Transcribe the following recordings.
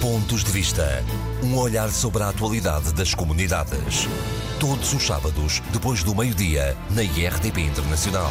Pontos de Vista. Um olhar sobre a atualidade das comunidades. Todos os sábados, depois do meio-dia, na IRTP Internacional.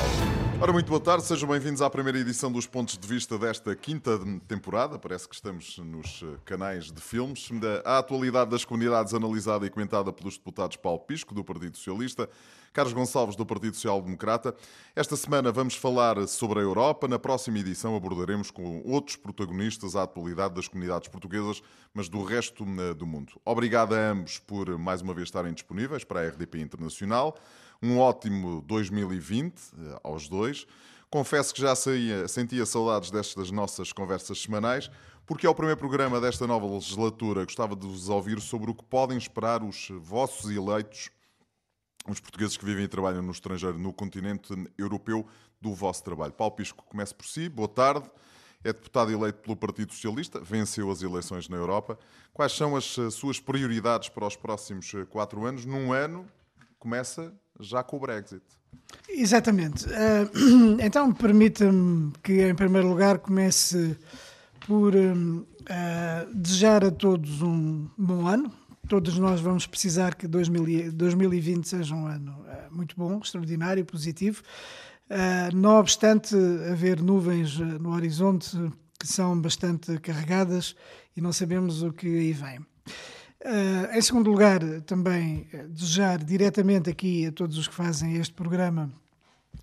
Ora, muito boa tarde, sejam bem-vindos à primeira edição dos Pontos de Vista desta quinta temporada. Parece que estamos nos canais de filmes. A atualidade das comunidades analisada e comentada pelos deputados Paulo Pisco, do Partido Socialista, Carlos Gonçalves, do Partido Social Democrata. Esta semana vamos falar sobre a Europa. Na próxima edição abordaremos com outros protagonistas a atualidade das comunidades portuguesas, mas do resto eh, do mundo. Obrigado a ambos por mais uma vez estarem disponíveis para a RDP Internacional. Um ótimo 2020 eh, aos dois. Confesso que já saía, sentia saudades destas nossas conversas semanais, porque é o primeiro programa desta nova legislatura. Gostava de vos ouvir sobre o que podem esperar os vossos eleitos os portugueses que vivem e trabalham no estrangeiro, no continente europeu, do vosso trabalho. Paulo Pisco, comece por si. Boa tarde. É deputado eleito pelo Partido Socialista, venceu as eleições na Europa. Quais são as eh, suas prioridades para os próximos eh, quatro anos? Num ano, começa já com o Brexit. Exatamente. Eh, então, permita-me que, em primeiro lugar, comece por desejar a todos um bom ano, todos nós vamos precisar que 2020 seja um ano eh, muito bom, extraordinário, positivo. Eh, não obstante haver nuvens eh, no horizonte que são bastante carregadas e não sabemos o que aí vem. em segundo lugar, também desejar diretamente aqui a todos os que fazem este programa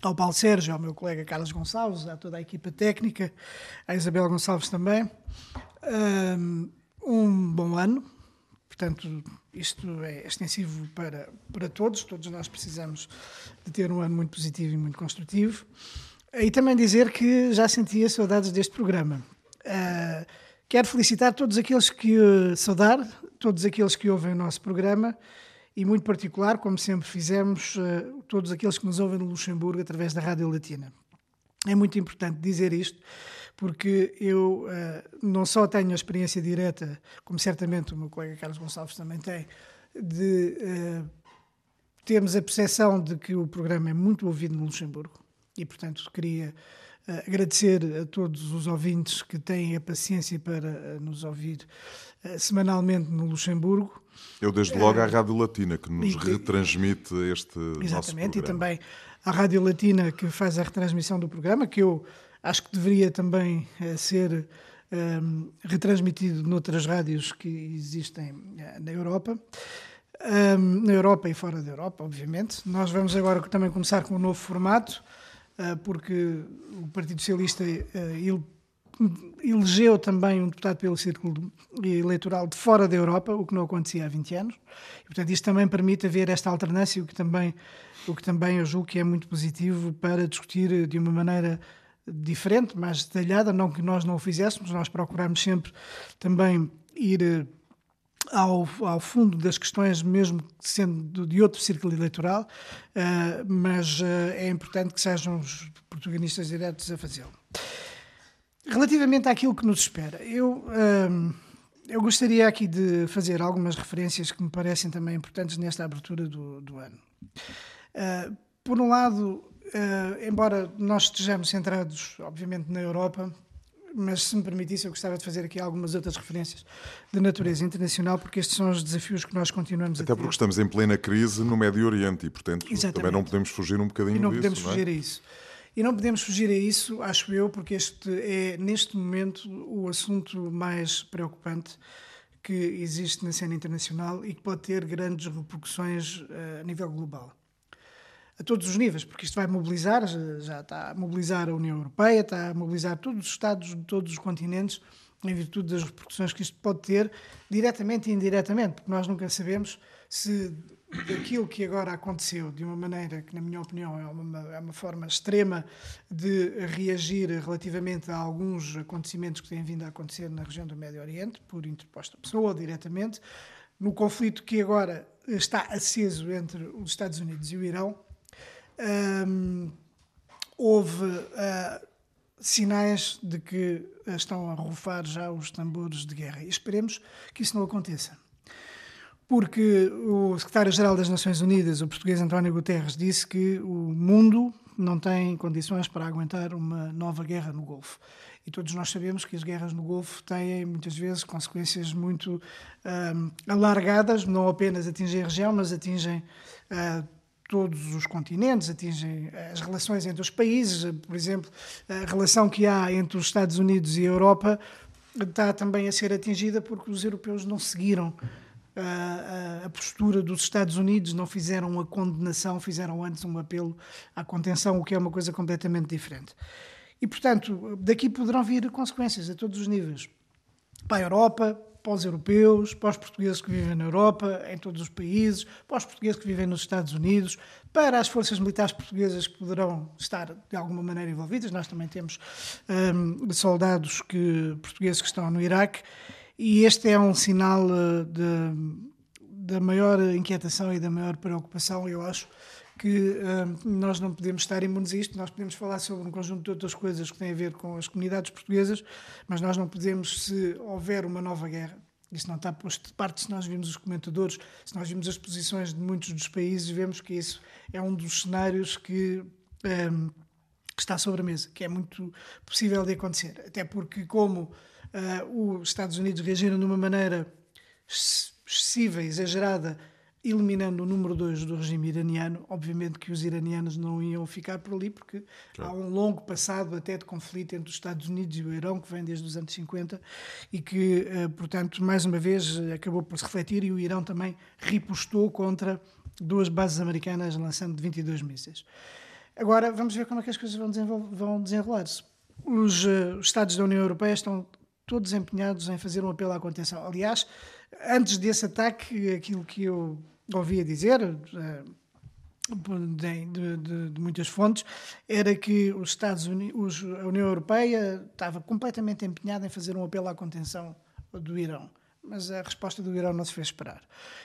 ao Paulo Sérgio, ao meu colega Carlos Gonçalves, a toda a equipa técnica, à Isabel Gonçalves também, um bom ano, Portanto, isto é extensivo para, para todos, todos nós precisamos de ter um ano muito positivo e muito construtivo. E também dizer que já sentia saudades deste programa. Uh, quero felicitar todos aqueles que uh, saudar, todos aqueles que ouvem o nosso programa e, muito particular, como sempre fizemos, uh, todos aqueles que nos ouvem no Luxemburgo através da Rádio Latina. É muito importante dizer isto, porque eu uh, não só tenho a experiência direta, como certamente o meu colega Carlos Gonçalves também tem, de uh, termos a percepção de que o programa é muito ouvido no Luxemburgo e, portanto, queria uh, agradecer a todos os ouvintes que têm a paciência para nos ouvir semanalmente no Luxemburgo. Eu, desde logo, à Rádio Latina, que nos e, retransmite este Exatamente, e também à Rádio Latina, que faz a retransmissão do programa, que eu acho que deveria também uh, ser ehm, retransmitido noutras rádios que existem uh, na Europa. Um, ehm, na Europa e fora da Europa, obviamente. Nós vamos agora também começar com um novo formato, uh, porque o Partido Socialista ele elegeu também um deputado pelo círculo eleitoral de fora da Europa, o que não acontecia há 20 anos. E, portanto, isto também permite haver esta alternância, o que também, o que também eu julgo que é muito positivo para discutir de uma maneira diferente, mais detalhada, não que nós não o fizéssemos, nós procuramos sempre também ir eh, ao, ao fundo das questões, mesmo sendo de outro círculo eleitoral, uh, mas uh, é importante que sejam os protagonistas diretos a fazê-lo. Relativamente àquilo que nos espera, eu, uh, eu gostaria aqui de fazer algumas referências que me parecem também importantes nesta abertura do, do ano. por um lado, Uh, embora nós estejamos centrados, obviamente, na Europa, mas se me permitisse, eu gostava de fazer aqui algumas outras referências de natureza internacional, porque estes são os desafios que nós continuamos Até a ter. Até porque estamos em plena crise no Médio Oriente e, portanto, Exatamente. também não podemos fugir um bocadinho e não disso. Podemos não é? fugir a isso. E não podemos fugir a isso, acho eu, porque este é, neste momento, o assunto mais preocupante que existe na cena internacional e que pode ter grandes repercussões uh, a nível global a todos os níveis, porque isto vai mobilizar, já está a mobilizar a União Europeia, está a mobilizar todos os Estados de todos os continentes, em virtude das repercussões que isto pode ter, diretamente e indiretamente, porque nós nunca sabemos se aquilo que agora aconteceu, de uma maneira que, na minha opinião, é uma, é uma forma extrema de reagir relativamente a alguns acontecimentos que têm vindo a acontecer na região do Médio Oriente, por interposta pessoa ou diretamente, no conflito que agora está aceso entre os Estados Unidos e o Irão, um, houve uh, sinais de que estão a rufar já os tambores de guerra. E esperemos que isso não aconteça. Porque o secretário-geral das Nações Unidas, o português António Guterres, disse que o mundo não tem condições para aguentar uma nova guerra no Golfo. E todos nós sabemos que as guerras no Golfo têm, muitas vezes, consequências muito alargadas, não apenas atingem a região, mas atingem uh, todos os continentes, atingem as relações entre os países. Por exemplo, a relação que há entre os Estados Unidos e a Europa está também a ser atingida porque os europeus não seguiram a, a, postura dos Estados Unidos, não fizeram uma condenação, fizeram antes um apelo à contenção, o que é uma coisa completamente diferente. E, portanto, daqui poderão vir consequências a todos os níveis. Para a Europa, para os europeus, para os portugueses que vivem na Europa, em todos os países, para os portugueses que vivem nos Estados Unidos, para as forças militares portuguesas que poderão estar de alguma maneira envolvidas. Nós também temos um, soldados que, portugueses que estão no Iraque e este é um sinal eh, da maior inquietação e da maior preocupação, eu acho, que uh, nós não podemos estar imunes a isto, nós podemos falar sobre um conjunto de outras coisas que têm a ver com as comunidades portuguesas, mas nós não podemos, se houver uma nova guerra, isso não está posto de parte se nós vimos os comentadores, se nós vimos as posições de muitos dos países, vemos que isso é um dos cenários que, um, que está sobre a mesa, que é muito possível de acontecer. Até porque, como uh, os Estados Unidos reagiram de uma maneira excessiva, exagerada, eliminando o número 2 do regime iraniano. Obviamente que os iranianos não iam ficar por ali, porque claro. há um longo passado até de conflito entre os Estados Unidos e o Irão, que vem desde os anos 50, e que, uh, portanto, mais uma vez acabou por se refletir, e o Irão também ripostou contra duas bases americanas, lançando 22 mísseis. Agora, vamos ver como é que as coisas vão desenrolar-se. Os, uh, os Estados da União Europeia estão todos empenhados em fazer um apelo à contenção. Aliás, antes desse ataque, aquilo que eu ouvia dizer eh, de, de, de muitas fontes era que os Estados Unidos, a União Europeia estava completamente empenhada em fazer um apelo à contenção do Irão, mas a resposta do Irão não se fez esperar,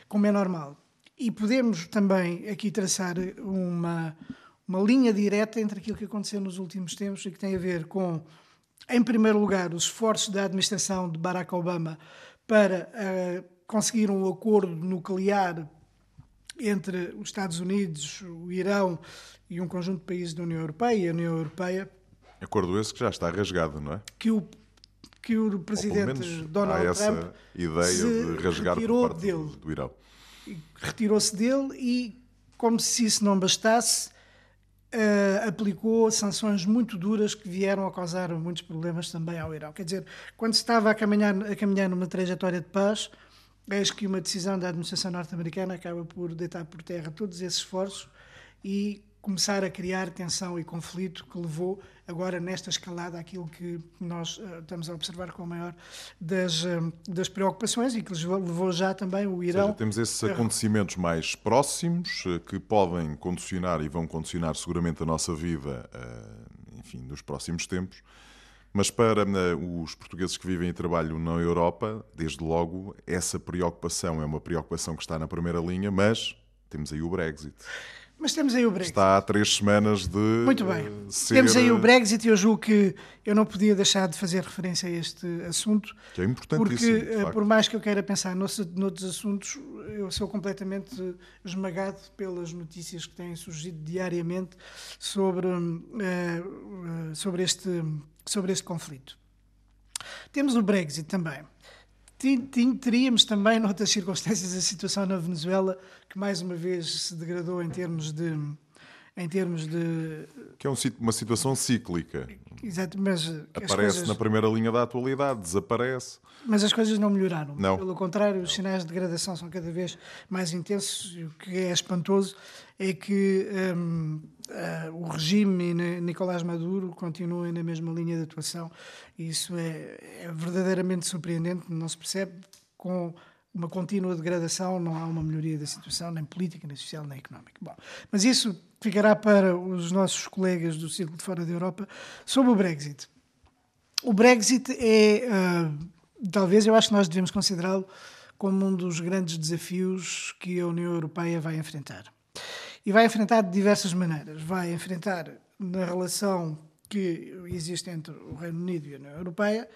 como é normal. E podemos também aqui traçar uma, uma linha direta entre aquilo que aconteceu nos últimos tempos e que tem a ver com em primeiro lugar, os esforços da administração de Barack Obama para uh, conseguir um acordo nuclear entre os Estados Unidos, o Irão e um conjunto de países da União Europeia e a União Europeia. Acordo esse que já está rasgado, não é? Que o, que o presidente Donald há essa Trump ideia de rasgar retirou por parte dele. Do, do Irão. Retirou-se dele e, como se isso não bastasse, Uh, aplicou sanções muito duras que vieram a causar muitos problemas também ao Irão. Quer dizer, quando se estava a caminhar, a caminhar numa trajetória de paz, eis que uma decisão da administração norte-americana acaba por deitar por terra todos esses esforços e começar a criar tensão e conflito que levou agora nesta escalada aquilo que nós uh, estamos a observar com a maior das, uh, das preocupações e que levou já também o Irão. Seja, temos esses acontecimentos mais próximos uh, que podem condicionar e vão condicionar seguramente a nossa vida, enfim, nos próximos tempos. Mas para os portugueses que vivem e trabalham na Europa, desde logo, essa preocupação é uma preocupação que está na primeira linha, mas temos aí o Brexit. Mas temos aí o Brexit. Está há três semanas de. Muito bem. Ser... Temos aí o Brexit e eu julgo que eu não podia deixar de fazer referência a este assunto. Que é importantíssimo. Porque, eh, por mais que eu queira pensar noutros, assuntos, eu sou completamente esmagado pelas notícias que têm surgido diariamente sobre, sobre, este, sobre este conflito. Temos o Brexit também. Teríamos também, noutras circunstâncias, a situação na Venezuela, que mais uma vez se degradou em termos de. Em termos de... Que é uma situação cíclica. Exato, mas. Aparece coisas... na primeira linha da atualidade, desaparece. Mas as coisas não melhoraram. Não. Pelo contrário, os sinais de degradação são cada vez mais intensos. O que é espantoso é que um, uh, eh, o regime e Nicolás Maduro continuem na mesma linha de atuação. E isso é, é verdadeiramente surpreendente. Não se percebe com uma contínua degradação, não há uma melhoria da situação, nem política, nem social, nem económica. Bom, mas isso ficará para os nossos colegas do Círculo de Fora da Europa sobre o Brexit. O Brexit é, uh, talvez, eu acho que nós devemos considerá-lo como um dos grandes desafios que a União Europeia vai enfrentar. E vai enfrentar de diversas maneiras. Vai enfrentar na relação que existe entre o Reino Unido e a União Europeia,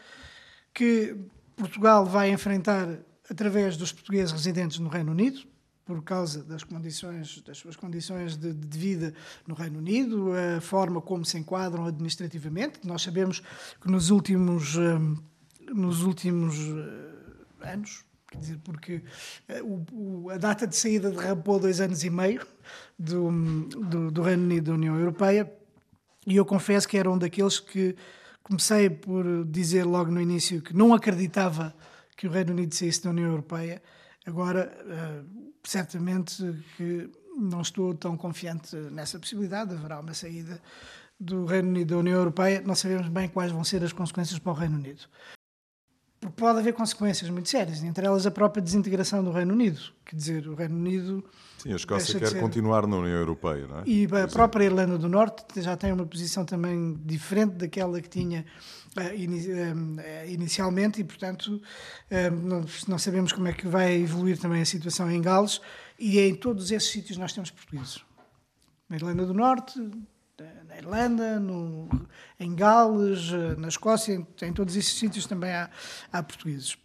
que Portugal vai enfrentar através dos portugueses residentes no Reino Unido, por causa das condições, das suas condições de, de, vida no Reino Unido, a forma como se enquadram administrativamente. Nós sabemos que nos últimos, hum, nos últimos eh, anos, quer dizer, porque eh, o, o, a data de saída derrapou dois anos e meio do, do, do Reino Unido da União Europeia, e eu confesso que era um daqueles que comecei por dizer logo no início que não acreditava que o Reino Unido saísse da União Europeia. Agora, uh, certamente que não estou tão confiante nessa possibilidade. Haverá uma saída do Reino Unido da União Europeia. Não sabemos bem quais vão ser as consequências para o Reino Unido. Pode haver consequências muito sérias, entre elas a própria desintegração do Reino Unido. Quer dizer, o Reino Unido. Sim, a Escócia quer ser... continuar na União Europeia, não é? E a própria Irlanda do Norte já tem uma posição também diferente daquela que tinha inicialmente, e portanto não, sabemos como é que vai evoluir também a situação em Gales, e em todos esses sítios nós temos portugueses. Na Irlanda do Norte, na Irlanda, no, em Gales, na Escócia, em, em, todos esses sítios também há, há portugueses.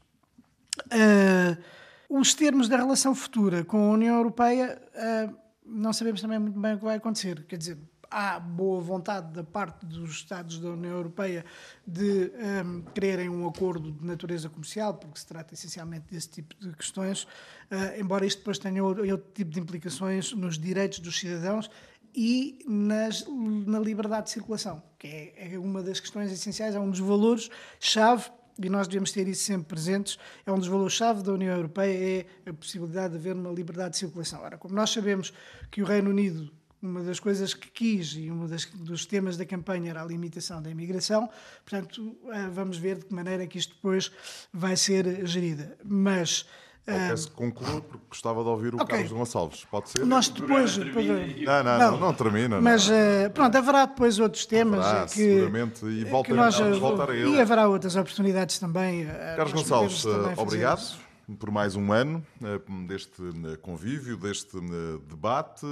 Uh, os termos da relação futura com a União Europeia, uh, não sabemos também muito bem o que vai acontecer. Quer dizer, há boa vontade da parte dos Estados da União Europeia de um, quererem um acordo de natureza comercial, porque se trata essencialmente desse tipo de questões, uh, embora isto depois tenha outro tipo de implicações nos direitos dos cidadãos e nas, na liberdade de circulação, que é, é uma das questões essenciais, é um dos valores-chave e nós devemos ter isso sempre presentes, é um dos valores-chave da União Europeia, é a possibilidade de haver uma liberdade de circulação. Ora, como nós sabemos que o Reino Unido, uma das coisas que quis e um dos temas da campanha era a limitação da imigração, portanto, eh, vamos ver de que maneira que isto depois vai ser gerida. Mas Peço que conclua, porque gostava de ouvir o okay. Carlos Gonçalves. Pode ser? Nós depois. não, não, não, não, termina. Mas. Uh, pronto, haverá depois outros temas. Haverá, que, seguramente, e voltaremos nós, a voltar a ele. E haverá outras oportunidades também. Eh, Carlos Gonçalves, também obrigado por mais um ano deste convívio, deste debate.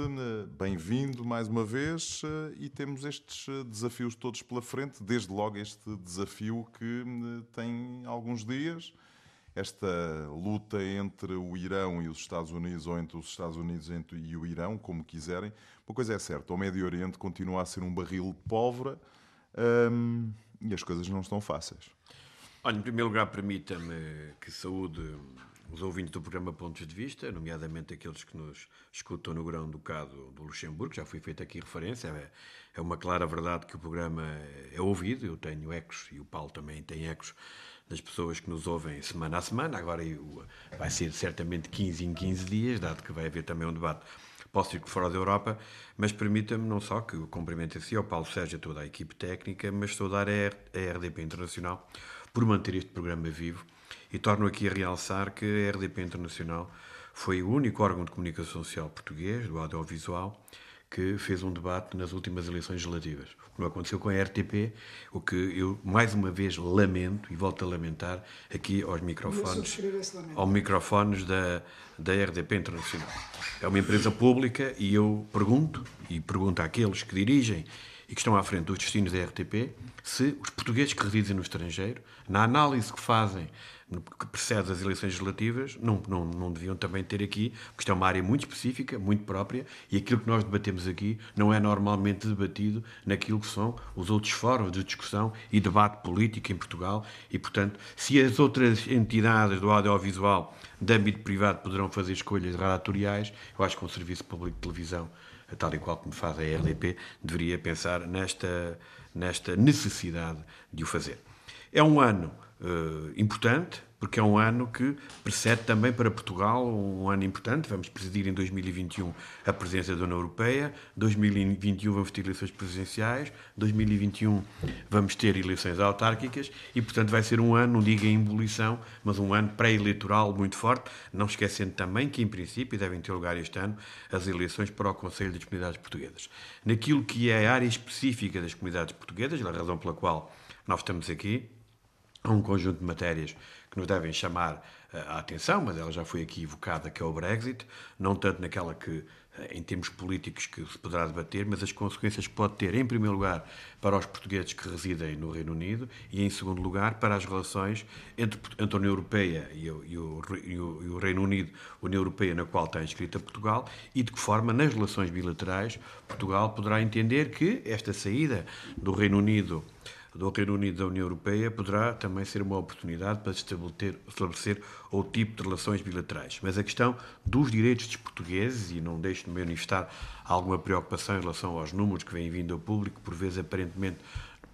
Bem-vindo mais uma vez e temos estes desafios todos pela frente, desde logo este desafio que tem alguns dias esta luta entre o Irão e os Estados Unidos, ou entre os Estados Unidos e o Irão, como quiserem, uma coisa é certa: o Médio Oriente continua a ser um barril de pólvora hum, e as coisas não estão fáceis. Olha, em primeiro lugar, permita-me que saúde os ouvintes do programa Pontos de Vista, nomeadamente aqueles que nos escutam no Grão Ducado do Luxemburgo, já foi feita aqui referência, é, é uma clara verdade que o programa é ouvido, eu tenho ecos e o Paulo também tem ecos das pessoas que nos ouvem semana a semana. Agora vai ser certamente 15 em 15 dias, dado que vai haver também um debate ir fora da Europa, mas permita-me não só que o cumprimento a si, ao Paulo Sérgio, a toda a equipe técnica, mas saudar a RDP Internacional por manter este programa vivo e torno aqui a realçar que a RDP Internacional foi o único órgão de comunicação social português, do audiovisual, que fez um debate nas últimas eleições legislativas. Como aconteceu com a RTP, o que eu mais uma vez lamento e volto a lamentar aqui aos microfones, aos microfones da, da RDP Internacional. É uma empresa pública e eu pergunto, e pergunto àqueles que dirigem e que estão à frente dos destinos da RTP, se os portugueses que residem no estrangeiro, na análise que fazem que precede as eleições legislativas, não, não, não deviam também ter aqui, porque isto é uma área muito específica, muito própria, e aquilo que nós debatemos aqui não é normalmente debatido naquilo que são os outros fóruns de discussão e debate político em Portugal, e, portanto, se as outras entidades do audiovisual de âmbito privado poderão fazer escolhas relatoriais, eu acho que um serviço público de televisão, tal e qual como faz a RDP, deveria pensar nesta, nesta necessidade de o fazer. É um ano uh, importante, porque é um ano que precede também para Portugal um ano importante. Vamos presidir em 2021 a presença da União Europeia, 2021 vamos ter eleições presidenciais, 2021 vamos ter eleições autárquicas e, portanto, vai ser um ano, não digo em ebulição, mas um ano pré-eleitoral muito forte, não esquecendo também que, em princípio, devem ter lugar este ano as eleições para o Conselho das Comunidades Portuguesas. Naquilo que é a área específica das comunidades portuguesas, a razão pela qual nós estamos aqui, há um conjunto de matérias que nos devem chamar eh, a atenção, mas ela já foi aqui evocada, que é o Brexit, não tanto naquela que em termos políticos que se poderá debater, mas as consequências que pode ter, em primeiro lugar, para os portugueses que residem no Reino Unido e, em segundo lugar, para as relações entre, a União Europeia e o, e, o, e, o, Reino Unido, a União Europeia na qual está inscrita Portugal, e de que forma, nas relações bilaterais, Portugal poderá entender que esta saída do Reino Unido do Reino Unido da União Europeia poderá também ser uma oportunidade para estabelecer, estabelecer outro tipo de relações bilaterais. Mas a questão dos direitos dos portugueses, e não deixo de manifestar alguma preocupação em relação aos números que vêm vindo ao público, por vezes aparentemente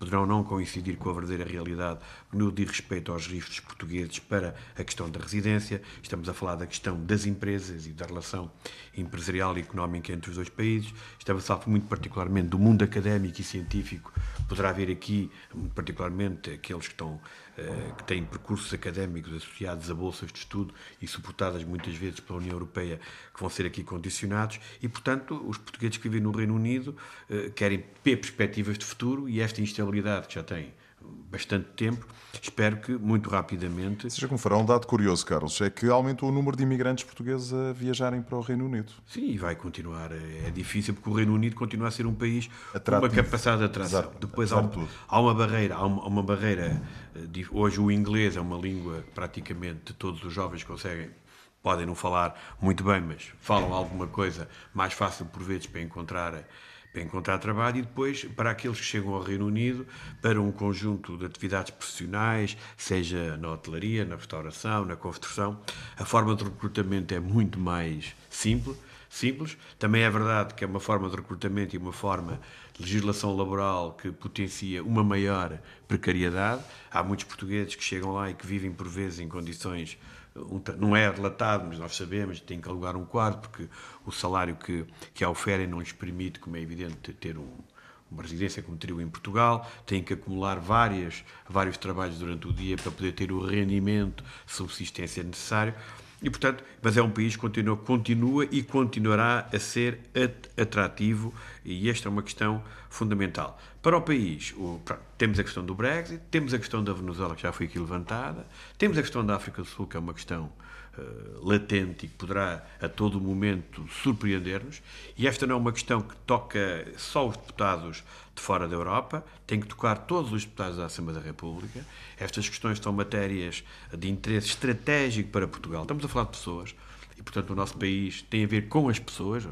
poderão não coincidir com a verdadeira realidade no diz respeito aos riscos portugueses para a questão da residência. Estamos a falar da questão das empresas e da relação empresarial e económica entre os dois países. Estamos a falar muito particularmente do mundo académico e científico. Poderá haver aqui, particularmente, aqueles que estão que têm percursos académicos associados a bolsas de estudo e suportadas muitas vezes pela União Europeia, que vão ser aqui condicionados, e, portanto, os portugueses que vivem no Reino Unido eh, querem ter perspectivas de futuro e esta instabilidade que já tem bastante tempo. Espero que muito rapidamente. Seja como fará, um dado curioso, Carlos, é que aumentou o número de imigrantes portugueses a viajarem para o Reino Unido. Sim, e vai continuar. É difícil porque o Reino Unido continua a ser um país Atrativo. com uma capacidade de atração. Exato. Depois há, há, uma barreira, há uma, uma barreira. Eh, hoje o inglês é uma língua praticamente todos os jovens conseguem podem não falar muito bem, mas falam alguma coisa mais fácil por vezes para encontrar encontrar trabalho e depois para aqueles que chegam ao Reino Unido para um conjunto de atividades profissionais, seja na hotelaria, na restauração, na construção. A forma de recrutamento é muito mais simples. simples. Também é verdade que é uma forma de recrutamento e uma forma de legislação laboral que potencia uma maior precariedade. Há muitos portugueses que chegam lá e que vivem por vezes em condições não é relatado, mas nós sabemos, tem que alugar um quarto, porque o salário que, que a oferem não lhes permite, como é evidente, ter um, uma residência como teriam em Portugal, têm que acumular várias, vários trabalhos durante o dia para poder ter o rendimento subsistência necessário. E, portanto, mas é um país que continua, continua e continuará a ser atrativo, e esta é uma questão fundamental. Para o país, o, temos a questão do Brexit, temos a questão da Venezuela, que já foi aqui levantada, temos a questão da África do Sul, que é uma questão uh, latente e que poderá a todo momento surpreender-nos, e esta não é uma questão que toca só os deputados de fora da Europa, tem que tocar todos os deputados da Assembleia da República. Estas questões são matérias de interesse estratégico para Portugal. Estamos a falar de pessoas e, portanto, o nosso país tem a ver com as pessoas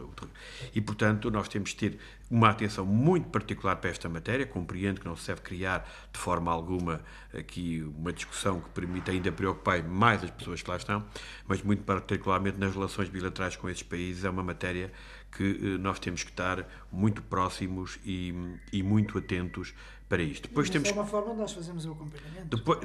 e, portanto, nós temos de ter uma atenção muito particular para esta matéria. Compreendo que não se deve criar de forma alguma aqui uma discussão que permita ainda preocupar mais as pessoas que lá estão, mas muito particularmente nas relações bilaterais com esses países é uma matéria que eh, nós temos que estar muito próximos e, e muito atentos para isto. Depois temos... é uma forma de nós fazermos o acompanhamento. Depois,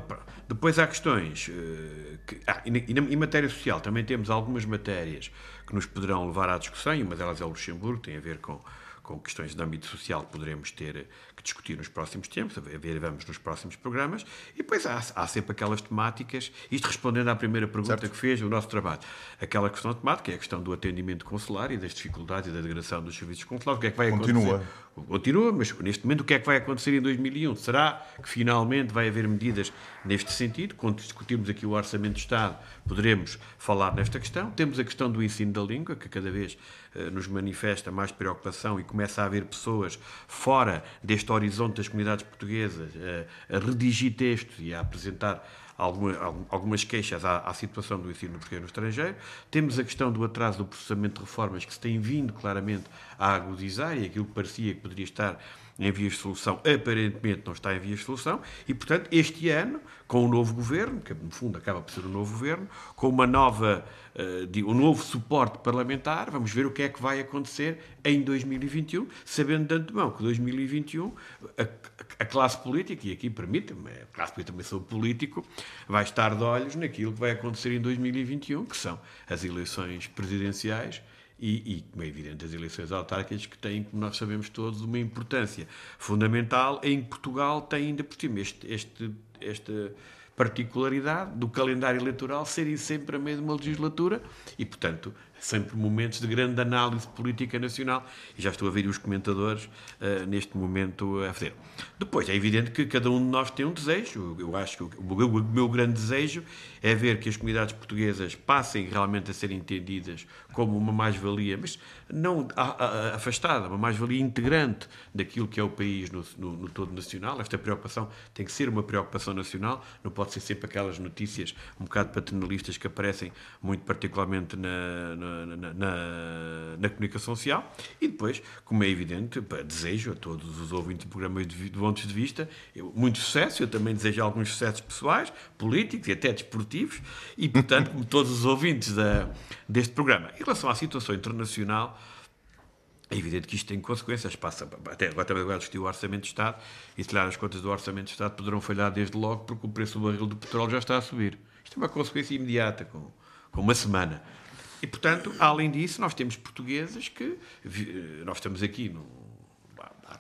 depois há questões. Uh, que, ah, e, e em matéria social também temos algumas matérias que nos poderão levar à discussão, e uma delas é o Luxemburgo, tem a ver com com questões de âmbito social que poderemos ter que discutir nos próximos tempos, a ver, vamos nos próximos programas, e depois há, há sempre aquelas temáticas, isto respondendo à primeira pergunta certo. que fez, o nosso trabalho, aquela questão temática é a questão do atendimento consular e das dificuldades e da degradação dos serviços consulares, o que é que vai Continua. acontecer? Continua, mas neste momento o que é que vai acontecer em 2001? Será que finalmente vai haver medidas neste sentido? Quando discutirmos aqui o Orçamento do Estado, poderemos falar nesta questão. Temos a questão do ensino da língua, que cada vez eh, nos manifesta mais preocupação e começa a haver pessoas fora deste horizonte das comunidades portuguesas eh, a redigir textos e a apresentar alguma, algumas queixas à, à, situação do ensino português no estrangeiro. Temos a questão do atraso do processamento de reformas que se tem vindo claramente a agudizar e aquilo que parecia que poderia estar em vias de solução, aparentemente não está em vias de solução, e, portanto, este ano, com o novo governo, que no fundo acaba por ser um novo governo, com uma nova, uh, um novo suporte parlamentar, vamos ver o que é que vai acontecer em 2021, sabendo de antemão que 2021 a, a classe política, e aqui permita-me, a classe política também sou político, vai estar de olhos naquilo que vai acontecer em 2021, que são as eleições presidenciais e, e, como é evidente, as eleições autárquicas que têm, como nós sabemos todos, uma importância fundamental em Portugal tem ainda por cima este, este, esta particularidade do calendário eleitoral serem sempre a mesma legislatura e, portanto, sempre momentos de grande análise política nacional e já estou a ver os comentadores uh, neste momento a fazer. Depois, é evidente que cada um de nós tem um desejo. Eu acho que o, o, meu grande desejo é ver que as comunidades portuguesas passem realmente a ser entendidas como uma mais-valia, mas não afastada, uma mais-valia integrante daquilo que é o país no, no, no, todo nacional. Esta preocupação tem que ser uma preocupação nacional, não pode ser sempre aquelas notícias um bocado paternalistas que aparecem muito particularmente na, na, na, na comunicação social. E depois, como é evidente, desejo a todos os ouvintes de programas de, de pontos de vista eu, muito sucesso. Eu também desejo alguns sucessos pessoais, políticos e até desportivos. E, portanto, como todos os ouvintes da, deste programa. Em relação à situação internacional, é evidente que isto tem consequências. Passa, até agora também agora discutiu o Orçamento de Estado e, se calhar, as contas do Orçamento de Estado poderão falhar desde logo porque o preço do barril de petróleo já está a subir. Isto é uma consequência imediata, com, com uma semana. E, portanto, além disso, nós temos portugueses que. Nós estamos aqui no,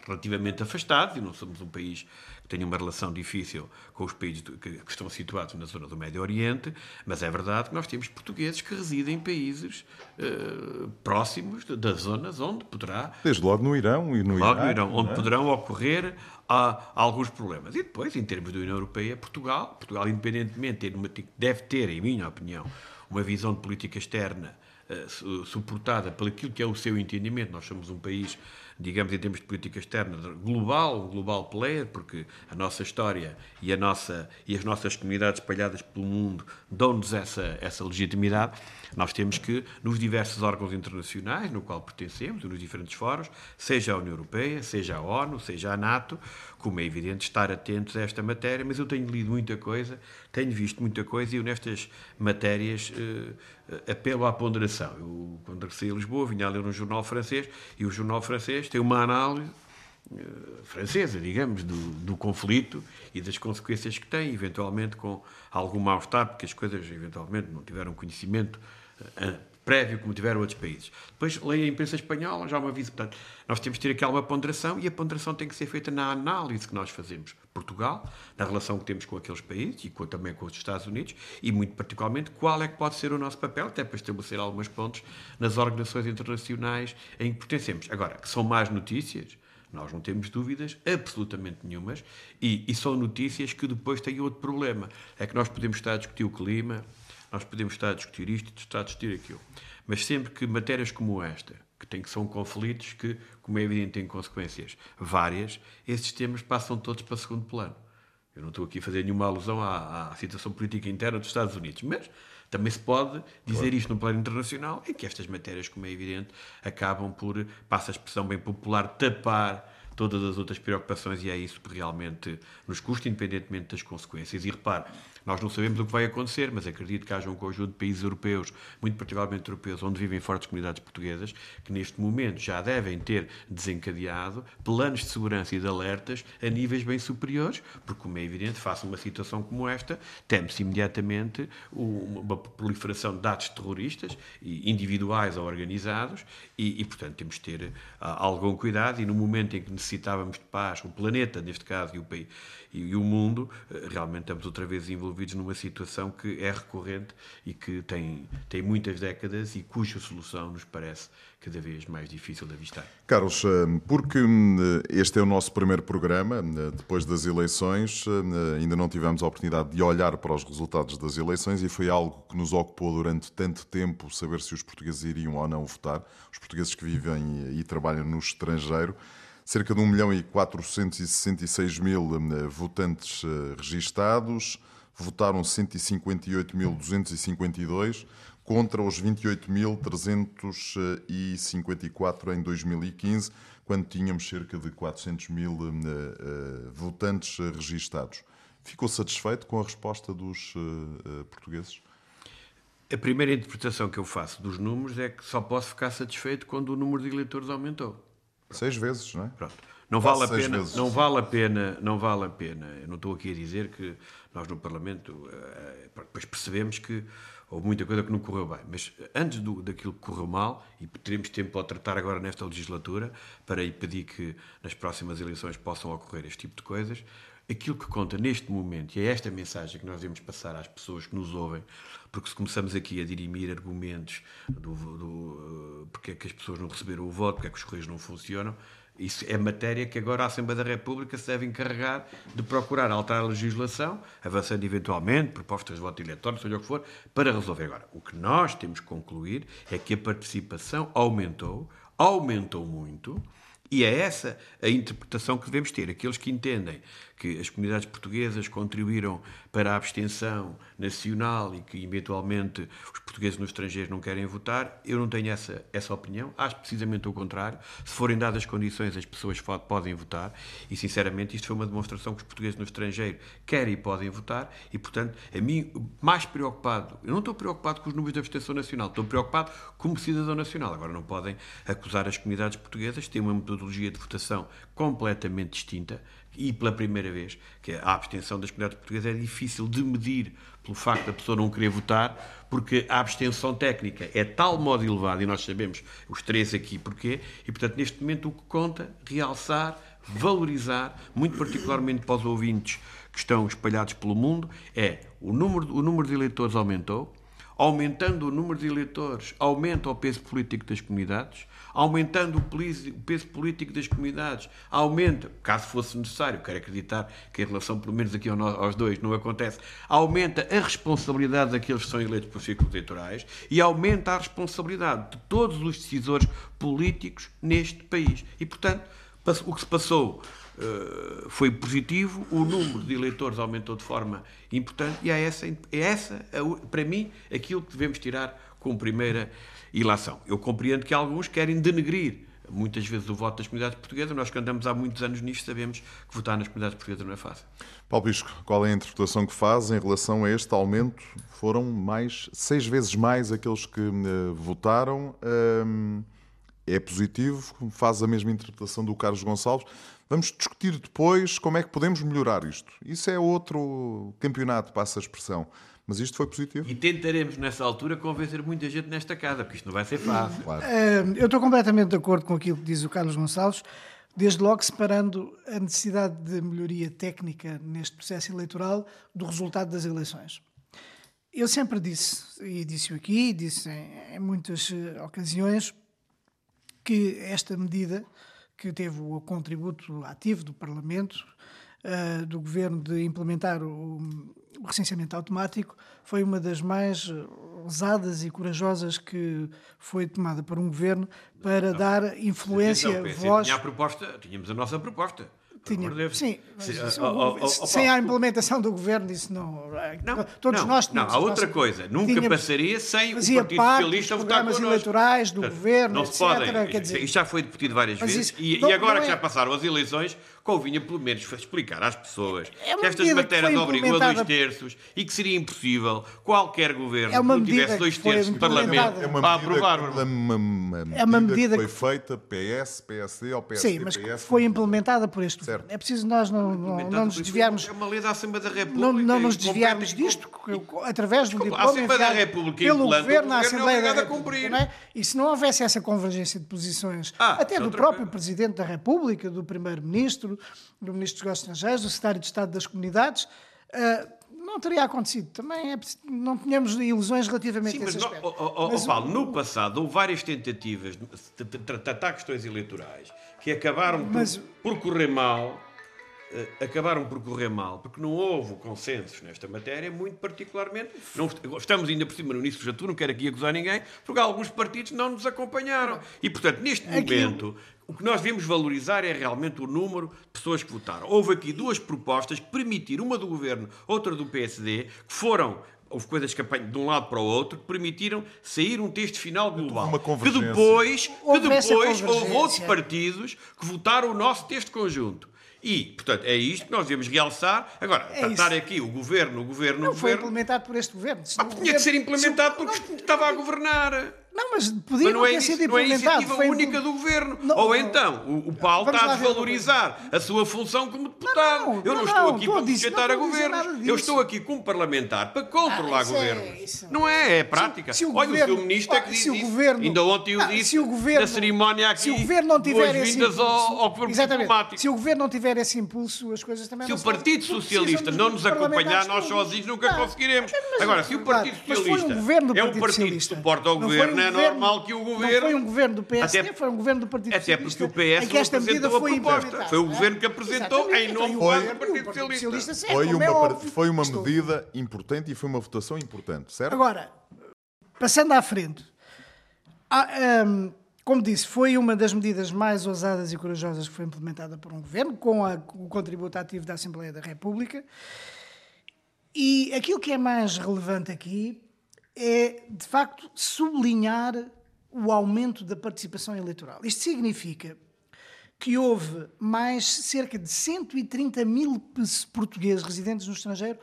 relativamente afastados e não somos um país que tenha uma relação difícil com os países que, estão situados na zona do Médio Oriente, mas é verdade que nós temos portugueses que residem em países uh, próximos das zonas onde poderá. Desde logo no Irão e no logo no Irão, onde é? poderão ocorrer há alguns problemas. E depois, em termos da União Europeia, Portugal, Portugal independentemente, deve ter, em minha opinião, uma visão de política externa uh, suportada pelo aquilo que é o seu entendimento. Nós somos um país digamos, em termos de política externa, global, um global player, porque a nossa história e, a nossa, e as nossas comunidades espalhadas pelo mundo dão-nos essa, essa legitimidade, nós temos que, nos diversos órgãos internacionais, no qual pertencemos, nos diferentes fóruns, seja a União Europeia, seja a ONU, seja a NATO, como é evidente, estar atentos a esta matéria, mas eu tenho lido muita coisa, tenho visto muita coisa e eu nestas matérias eh, apelo à ponderação. Eu, quando regressei a Lisboa, vinha a ler um jornal francês e o jornal francês tem uma análise eh, francesa, digamos, do, do, conflito e das consequências que tem, eventualmente com algum mal-estar, porque as coisas eventualmente não tiveram conhecimento uh, prévio como tiveram outros países. Depois leia a imprensa espanhola, já uma vez. Portanto, nós temos de ter aqui alguma ponderação e a ponderação tem que ser feita na análise que nós fazemos. Portugal, na relação que temos com aqueles países e com, também com os Estados Unidos e, muito particularmente, qual é que pode ser o nosso papel, até para estabelecer alguns pontos nas organizações internacionais em que pertencemos. Agora, que são más notícias, nós não temos dúvidas absolutamente nenhumas e, e são notícias que depois têm outro problema. É que nós podemos estar a discutir o clima, nós podemos estar a discutir isto e estar a discutir aquilo. Mas sempre que matérias como esta, que, tem, que são conflitos que, como é evidente, têm consequências várias, esses temas passam todos para segundo plano. Eu não estou aqui a fazer nenhuma alusão à, à situação política interna dos Estados Unidos, mas também se pode dizer claro. isto no plano internacional, em que estas matérias, como é evidente, acabam por, passa a expressão bem popular, tapar todas as outras preocupações e é isso que realmente nos custa, independentemente das consequências. E repare, nós não sabemos o que vai acontecer, mas acredito que haja um conjunto de países europeus, muito particularmente europeus, onde vivem fortes comunidades portuguesas, que neste momento já devem ter desencadeado planos de segurança e de alertas a níveis bem superiores, porque, como é evidente, face a uma situação como esta, teme-se imediatamente uma proliferação de dados terroristas, individuais ou organizados, e, e portanto, temos de ter uh, algum cuidado. E no momento em que necessitávamos de paz, o planeta, neste caso, e o país e, o mundo, uh, realmente estamos outra vez envolvidos numa situação que é recorrente e que tem, tem muitas décadas e cuja solução nos parece cada vez mais difícil de avistar. Carlos, eh, porque hum, este é o nosso primeiro programa, eh, depois das eleições, eh, ainda não tivemos a oportunidade de olhar para os resultados das eleições e foi algo que nos ocupou durante tanto tempo saber se os portugueses iriam ou não votar, os portugueses que vivem e trabalham no estrangeiro cerca de 1 milhão e 466 mil votantes registados, votaram 158.252 contra os 28.354 em 2015, quando tínhamos cerca de 400 mil uh, votantes registados. Ficou satisfeito com a resposta dos portugueses? A primeira interpretação que eu faço dos números é que só posso ficar satisfeito quando o número de eleitores aumentou. Seis vezes, não é? Pronto. Não vale a pena, vezes. não vale a pena, não vale a pena. Eu não estou aqui a dizer que nós no Parlamento eh, depois percebemos que houve muita coisa que não correu bem, mas antes do, daquilo que correu mal, e teremos tempo para tratar agora nesta legislatura, para impedir que nas próximas eleições possam ocorrer este tipo de coisas, aquilo que conta neste momento, e é esta mensagem que nós devemos passar às pessoas que nos ouvem, porque se começamos aqui a dirimir argumentos do, do uh, porque é que as pessoas não receberam o voto, porque é que os correios não funcionam, isso é matéria que agora a Assembleia da República se deve encarregar de procurar alterar a legislação, avançando eventualmente propostas de voto eleitório, seja o que for, para resolver. Agora, o que nós temos que concluir é que a participação aumentou, aumentou muito, e é essa a interpretação que devemos ter. Aqueles que entendem que as comunidades portuguesas contribuíram para a abstenção nacional e que, eventualmente, os portugueses no estrangeiro não querem votar, eu não tenho essa, essa opinião. Acho precisamente o contrário. Se forem dadas as condições, as pessoas podem votar e, sinceramente, isto foi uma demonstração que os portugueses no estrangeiro querem e podem votar e, portanto, a mim, mais preocupado, eu não estou preocupado com os números de abstenção nacional, estou preocupado como cidadão nacional. Agora, não podem acusar as comunidades portuguesas ter uma metodologia de votação completamente distinta e pela primeira vez, que a abstenção das comunidades portuguesas é difícil de medir pelo facto da pessoa não querer votar, porque a abstenção técnica é tal modo elevada, e nós sabemos os três aqui porquê, e portanto neste momento o que conta, realçar, valorizar, muito particularmente para os ouvintes que estão espalhados pelo mundo, é o número, o número de eleitores aumentou, aumentando o número de eleitores, aumenta o peso político das comunidades, aumentando o peso político das comunidades, aumenta, caso fosse necessário, quero acreditar que em relação, pelo menos aqui aos dois, não acontece, aumenta a responsabilidade daqueles que são eleitos por círculos eleitorais e aumenta a responsabilidade de todos os decisores políticos neste país. E, portanto, o que se passou uh, foi positivo, o número de eleitores aumentou de forma importante e é essa, é essa para mim, aquilo que devemos tirar como primeira ilação. Eu compreendo que alguns querem denegrir muitas vezes o voto das comunidades portuguesas. Nós que andamos há muitos anos nisto sabemos que votar nas comunidades portuguesas não é fácil. Paulo Pisco, qual é a interpretação que faz em relação a este aumento? Foram mais, seis vezes mais aqueles que uh, votaram. Uh, é positivo, faz a mesma interpretação do Carlos Gonçalves. Vamos discutir depois como é que podemos melhorar isto. Isso é outro campeonato, passa a expressão. Mas isto foi positivo. E tentaremos, nessa altura, convencer muita gente nesta casa, porque isto não vai ser fácil. Claro. eu estou completamente de acordo com aquilo que diz o Carlos Gonçalves, desde logo separando a necessidade de melhoria técnica neste processo eleitoral do resultado das eleições. Eu sempre disse, e disse aqui, disse em, em muitas eh, ocasiões, que esta medida, que teve o contributo ativo do Parlamento, uh, do Governo de implementar o, o recenseamento automático foi uma das mais ousadas e corajosas que foi tomada por um governo para não, dar influência, voz... Tinha a proposta, tínhamos a nossa proposta. Tinha, sim, sem, oh, oh, oh, sem a implementação do governo, isso não. não todos não, nós Não, há outra coisa. Nunca tínhamos, passaria sem o Partido Socialista votar connosco. eleitorais do Portanto, governo, não etc. Se podem, quer dizer, isto já foi discutido várias vezes. Isso, e, e, agora que já é- passaram as eleições, convinha pelo menos explicar às pessoas é que estas matérias que obrigam a dois terços e que seria impossível qualquer governo é que não tivesse dois terços de Parlamento é para aprovar. É uma, uma, é uma medida que foi feita PS, PSD ou PSD, Sim, mas PS, foi implementada por este governo. É preciso nós não, não, não nos desviarmos... É uma lei da Assembleia da República. Não, não nos desviarmos disto, através do diploma a Assembleia da República pelo governo, a Assembleia da República. E se não houvesse essa convergência de posições, ah, até do próprio Presidente da República, do Primeiro-Ministro, do Ministro dos Negócios Estrangeiros, do Secretário de Estado das Comunidades, uh, não teria acontecido. Também é, não tínhamos ilusões relativamente Sim, a esse aspecto. Oh, oh, mas, Paulo, no passado houve várias tentativas de tratar questões eleitorais que acabaram mas, por, por correr mal uh, acabaram por correr mal, porque não houve consensos nesta matéria, muito particularmente. Não, estamos ainda por cima no início do legislatura, não quero aqui acusar ninguém, porque alguns partidos não nos acompanharam. E, portanto, neste momento, o que nós devemos valorizar é realmente o número de pessoas que votaram. Houve aqui duas propostas que permitiram, uma do governo, outra do PSD, que foram houve coisas que de um lado para o outro que permitiram sair um texto final global. Que depois, que depois houve outros partidos que votaram o nosso texto conjunto. E, portanto, é isto que nós devemos realçar. Agora, é tratar aqui o governo, o governo, não o foi governo... implementado por este governo. Ah, tinha governo... que ser implementado porque não... estava a governar. Não, mas podia Mas não é, ter sido não é iniciativa Foi única do governo. Não, Ou não. então, o, o Paulo Vamos está a desvalorizar a sua função como deputado. Não, não, eu não, não, estou não, aqui para sujeitar não a nada Eu estou aqui como parlamentar para controlar Ah, é- governos. isso- Não é, é prática. Se o Olha, governo- o seu ministro é que diz se o governo- Ainda ontem eu Ah, disse se o governo- na cerimónia aqui. Se o governo não tiver esse ao, impulso, ao governo exatamente, se o governo não tiver esse impulso, as coisas também Se não o se fazem. Partido Socialista não nos acompanhar, nós sozinhos nunca conseguiremos. Agora, se o Partido Socialista governo é um Partido que suporta o Não foi governo, um é normal que o Não governo. foi um governo do PSD, Até- foi um governo do Partido Até Socialista. porque o PS em que esta não medida apresentou a foi proposta. implementada. Foi o governo que apresentou Exatamente, em nome foi do o Partido Socialista. sim, Foi como uma, é foi uma Estou- medida importante e foi uma votação importante, certo? Agora, passando à frente, há, hum, como disse, foi uma das medidas mais ousadas e corajosas que foi implementada por um governo, com, a- com o contributo ativo da Assembleia da República. E aquilo que é mais relevante aqui é, de facto, sublinhar o aumento da participação eleitoral. Isto significa que houve mais cerca de 130 mil portugueses residentes no estrangeiro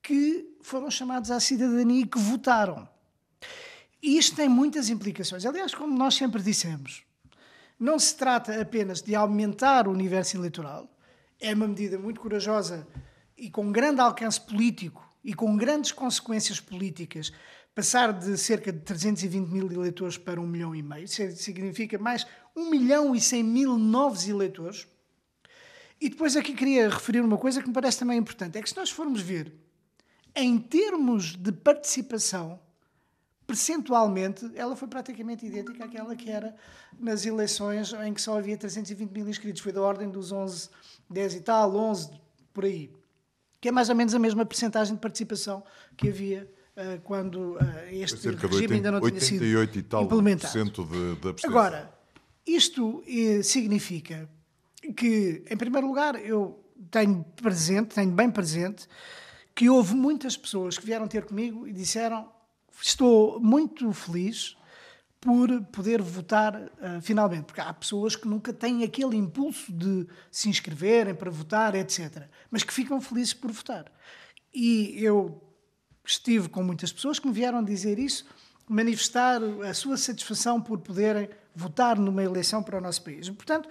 que foram chamados à cidadania e que votaram. E isto tem muitas implicações. Aliás, como nós sempre dissemos, não se trata apenas de aumentar o universo eleitoral, é uma medida muito corajosa e com grande alcance político e com grandes consequências políticas, passar de cerca de 320 mil eleitores para um milhão e meio, significa mais um milhão e cem mil novos eleitores. E depois aqui queria referir uma coisa que me parece também importante, é que se nós formos ver, em termos de participação, percentualmente, ela foi praticamente idêntica àquela que era nas eleições em que só havia 320 mil inscritos. Foi da ordem dos 11, 10 e tal, 11, por aí. Que é mais ou menos a mesma percentagem de participação que havia quando uh, este regime 80, ainda não tinha sido 88 tal implementado. de, de. Agora, isto eh, significa que, em primeiro lugar, eu tenho presente, tenho bem presente, que houve muitas pessoas que vieram ter comigo e disseram estou muito feliz por poder votar uh, finalmente, porque há pessoas que nunca têm aquele impulso de se inscreverem para votar, etc., mas que ficam felizes por votar. E eu estive com muitas pessoas que me vieram dizer isso, manifestar a sua satisfação por poderem votar numa eleição para o nosso país. Portanto,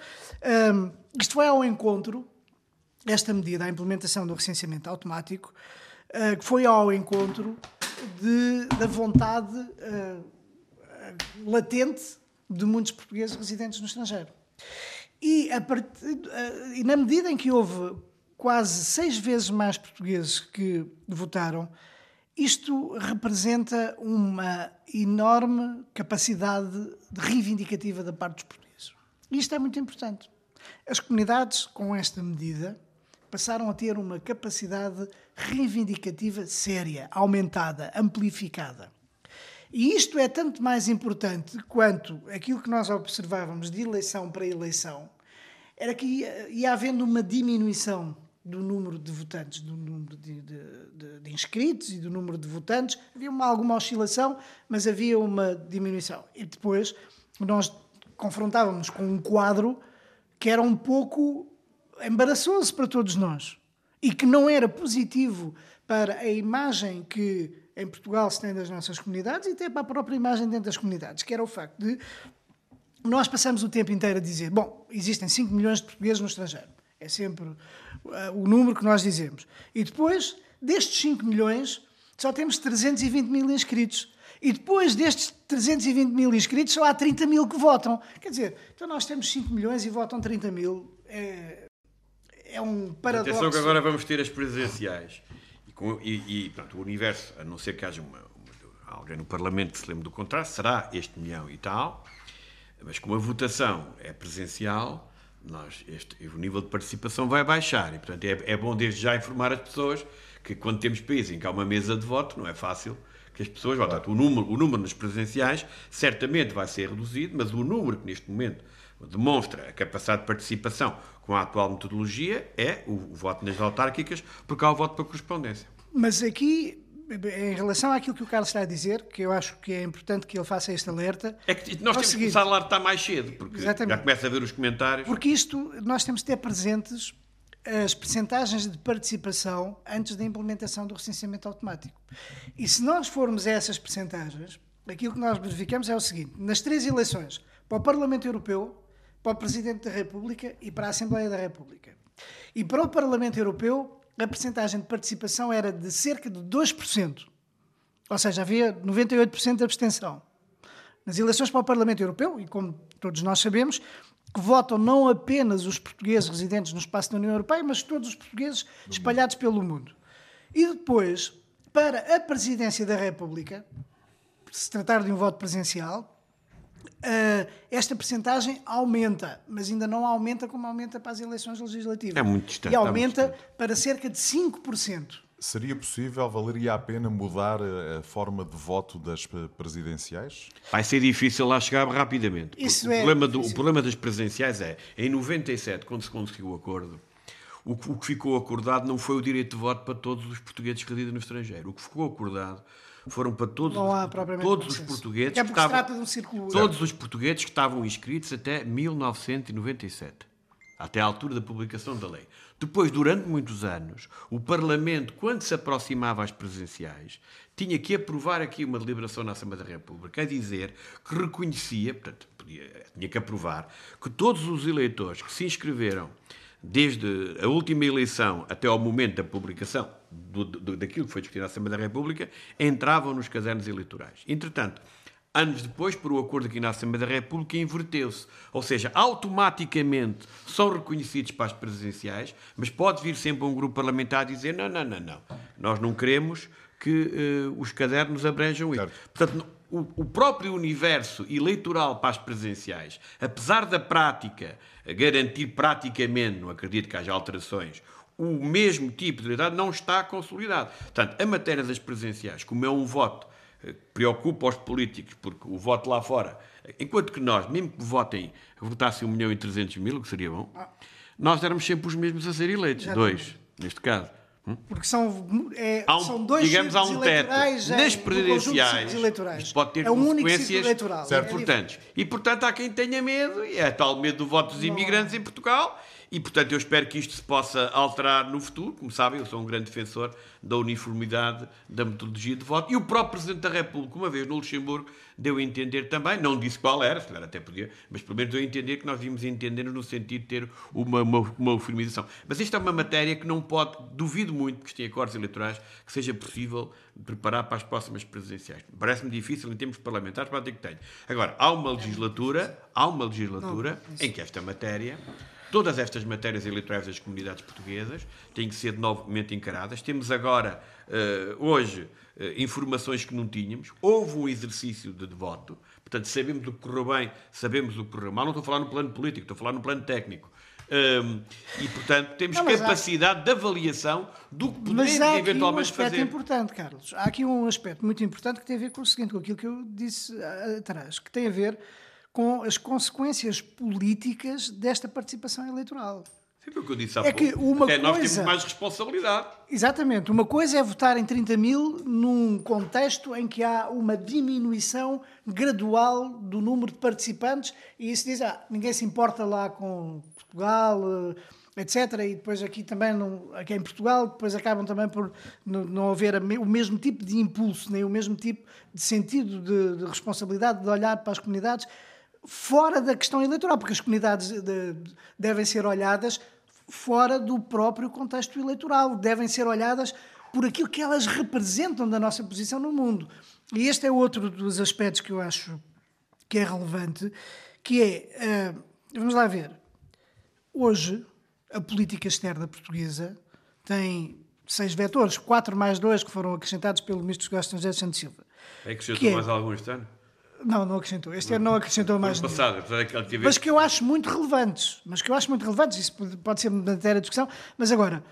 um, isto vai ao encontro, esta medida, a implementação do recenseamento automático, uh, que foi ao encontro de, da vontade uh, latente de muitos portugueses residentes no estrangeiro. E, uh, e na medida em que houve quase seis vezes mais portugueses que votaram, isto representa uma enorme capacidade reivindicativa da parte dos portugueses. Isto é muito importante. As comunidades, com esta medida, passaram a ter uma capacidade reivindicativa séria, aumentada, amplificada. E isto é tanto mais importante quanto aquilo que nós observávamos de eleição para eleição, era que ia, ia havendo uma diminuição do número de votantes, do número de, de, de, inscritos e do número de votantes. Havia uma, alguma oscilação, mas havia uma diminuição. E depois nós confrontávamos com um quadro que era um pouco embaraçoso para todos nós e que não era positivo para a imagem que em Portugal se tem das nossas comunidades e até para a própria imagem dentro das comunidades, que era o facto de nós passamos o tempo inteiro a dizer, bom, existem 5 milhões de portugueses no estrangeiro. É sempre uh, o número que nós dizemos. E depois, destes 5 milhões, só temos 320 mil inscritos. E depois destes 320 mil inscritos, só há 30 mil que votam. Quer dizer, então nós temos 5 milhões e votam 30 mil. É, é um paradoxo. Atenção que agora vamos ter as presidenciais. E, com, e, e pronto, o universo, a não ser que haja uma, uma, alguém no Parlamento que se lembre do contrário, será este milhão e tal. Mas como a votação é presencial, nós, este, o nível de participação vai baixar. E, portanto, é, é bom desde já informar as pessoas que quando temos países em que há uma mesa de voto, não é fácil que as pessoas votem. O número, o número nos presenciais certamente vai ser reduzido, mas o número que neste momento demonstra a capacidade de participação com a atual metodologia é o, o voto nas autárquicas, porque há o voto por correspondência. Mas aqui, em relação àquilo que o Carlos está a dizer, que eu acho que é importante que ele faça este alerta. É que nós é temos seguinte, que começar a alertar mais cedo, porque Exatamente. já começa a ver os comentários. Porque isto, nós temos de ter presentes as percentagens de participação antes da implementação do recenseamento automático. E se nós formos a essas percentagens, aquilo que nós verificamos é o seguinte: nas três eleições, para o Parlamento Europeu, para o Presidente da República e para a Assembleia da República. E para o Parlamento Europeu, a percentagem de participação era de cerca de 2%. Ou seja, havia 98% de abstenção. Nas eleições para o Parlamento Europeu, e como todos nós sabemos, que votam não apenas os portugueses residentes no espaço da União Europeia, mas todos os portugueses espalhados pelo mundo. E depois, para a presidência da República, se tratar de um voto presencial, Uh, esta percentagem aumenta, mas ainda não aumenta como aumenta para as eleições legislativas. É muito distante. E aumenta para cerca de 5%. Seria possível, valeria a pena mudar a forma de voto das presidenciais? Vai ser difícil lá chegar rapidamente. Isso o, é problema do, o problema das presidenciais é, em 97, quando se conseguiu o acordo, o que, o que ficou acordado não foi o direito de voto para todos os portugueses que residem no estrangeiro. O que ficou acordado foram para todos, todos os portugueses é que estavam, de um círculo... todos os portugueses que estavam inscritos até 1997, até à altura da publicação da lei. Depois, durante muitos anos, o Parlamento, quando se aproximava às presenciais, tinha que aprovar aqui uma deliberação na Assembleia da República, a dizer que reconhecia, portanto, podia, tinha que aprovar, que todos os eleitores que se inscreveram desde a última eleição até ao momento da publicação do, do, daquilo que foi discutido na Assembleia da República, entravam nos cadernos eleitorais. Entretanto, anos depois, por um acordo aqui na Assembleia da República, inverteu-se. Ou seja, automaticamente são reconhecidos para as presidenciais, mas pode vir sempre um grupo parlamentar dizer: não, não, não, não, nós não queremos que uh, os cadernos abranjam isso. Portanto, o, o, próprio universo eleitoral para as presidenciais, apesar da prática garantir praticamente, não acredito que haja alterações, o mesmo tipo de idade não está consolidado. Portanto, a matéria das presenciais, como é um voto que eh, preocupa os políticos, porque o voto lá fora, enquanto que nós, mesmo que votem, votassem 1 milhão e 300 mil, que seria bom, nós éramos sempre os mesmos a ser eleitos, dois, neste caso. Hum? Porque são, é, um, são dois digamos, há um teto nas presidenciais. Isto pode ter é consequências importantes. É e, portanto, há quem tenha medo, e é tal medo do voto dos imigrantes em Portugal, e, portanto, eu espero que isto se possa alterar no futuro. Como sabem, eu sou um grande defensor da uniformidade da metodologia de voto. E o próprio Presidente da República, uma vez no Luxemburgo, deu a entender também, não disse qual era, se calhar até podia, mas pelo menos deu a entender que nós devíamos entender no sentido de ter uma, uma, uma uniformização. Mas isto é uma matéria que não pode, duvido muito, que tenha acordos eleitorais, que seja possível preparar para as próximas presidenciais. Parece-me difícil em termos parlamentares, para ter que tenho. Agora, há uma legislatura, há uma legislatura não, em que esta matéria Todas estas matérias eleitorais das comunidades portuguesas têm que ser novamente encaradas. Temos agora, uh, hoje, uh, informações que não tínhamos. Houve um exercício de voto. Portanto, sabemos o que correu bem, sabemos o que correu mal. Não estou a falar no plano político, estou a falar no plano técnico. Um, e, portanto, temos não, capacidade há... de avaliação do que podemos eventualmente fazer. Mas há aqui um aspecto fazer. importante, Carlos. Há aqui um aspecto muito importante que tem a ver com o seguinte, com aquilo que eu disse atrás, que tem a ver com as consequências políticas desta participação eleitoral. Sim, o que eu disse há é pouco. Que uma Até coisa... nós temos mais responsabilidade. Exatamente. Uma coisa é votar em 30 mil num contexto em que há uma diminuição gradual do número de participantes e isso diz, ah, ninguém se importa lá com Portugal, eh, etc. E depois aqui também, não, aqui em Portugal, depois acabam também por não, não haver o mesmo tipo de impulso, nem o mesmo tipo de sentido de, de responsabilidade de olhar para as comunidades fora da questão eleitoral, porque as comunidades de, devem ser olhadas fora do próprio contexto eleitoral, devem ser olhadas por aquilo que elas representam da nossa posição no mundo. E este é outro dos aspectos que eu acho que é relevante, que é, uh, vamos lá ver, hoje a política externa portuguesa tem seis vetores, quatro mais dois que foram acrescentados pelo Ministro dos Negócios Estrangeiros Santos Silva. É que acrescentou é, mais algum este ano? Não, não acrescentou. Este ano não acrescentou mais. Passado, mas que eu acho muito relevantes. Mas que eu acho muito relevantes. Isso pode ser matéria de discussão. Mas agora,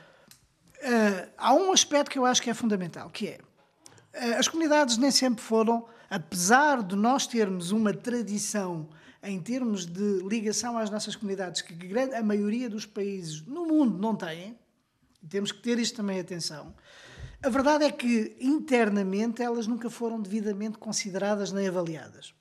uh, há um aspecto que eu acho que é fundamental, que é uh, as comunidades nem sempre foram, apesar de nós termos uma tradição em termos de ligação às nossas comunidades, que a maioria dos países no mundo não têm, temos que ter isto também atenção. A verdade é que internamente elas nunca foram devidamente consideradas nem avaliadas.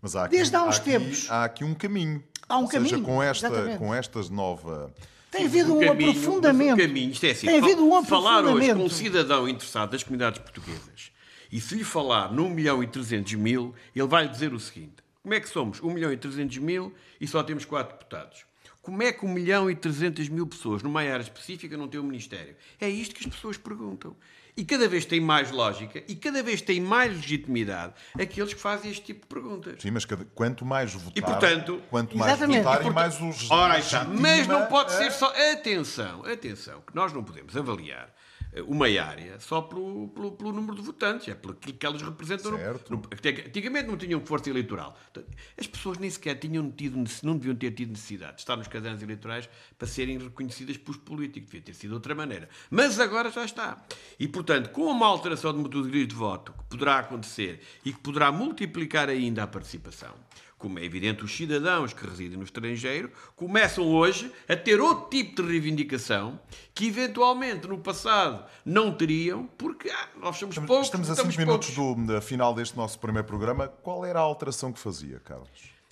Mas há aqui, Desde há uns há tempos. Aqui, há aqui um caminho. Há um Ou caminho. Seja, com, esta, com estas nova. Tem havido um, um caminho, aprofundamento. Um caminho, isto é assim, Tem havido um falar hoje com um cidadão interessado das comunidades portuguesas E se lhe falar num milhão e 300 mil, ele vai lhe dizer o seguinte: como é que somos 1 milhão e 300 mil e só temos 4 deputados? Como é que 1 milhão e 300 mil pessoas numa área específica não têm um ministério? É isto que as pessoas perguntam. E cada vez tem mais lógica e cada vez tem mais legitimidade aqueles que fazem este tipo de perguntas. Sim, mas cada- quanto mais votar, E, portanto- quanto mais Exatamente. votarem, E, mais os Ora, está. legitima Mas não pode a- ser só. Atenção, atenção, que nós não podemos avaliar uma área só pelo, pelo, pelo número de votantes, é pelo que elas representam. no- Certo. No, antigamente não tinham força eleitoral. Portanto, As pessoas nem sequer tinham tido, não deviam ter tido necessidade de estar nos cadernos eleitorais para serem reconhecidas pelos políticos. Devia ter sido de outra maneira. Mas agora já está. E, portanto, com uma alteração de metodologia de voto que poderá acontecer e que poderá multiplicar ainda a participação, como é evidente, os cidadãos que residem no estrangeiro começam hoje a ter outro tipo de reivindicação que eventualmente no passado não teriam, porque ah, nós somos Estamos, poucos. estamos a estamos 5 minutos poucos. do da final deste nosso primeiro programa. Qual era a alteração que fazia, Carlos?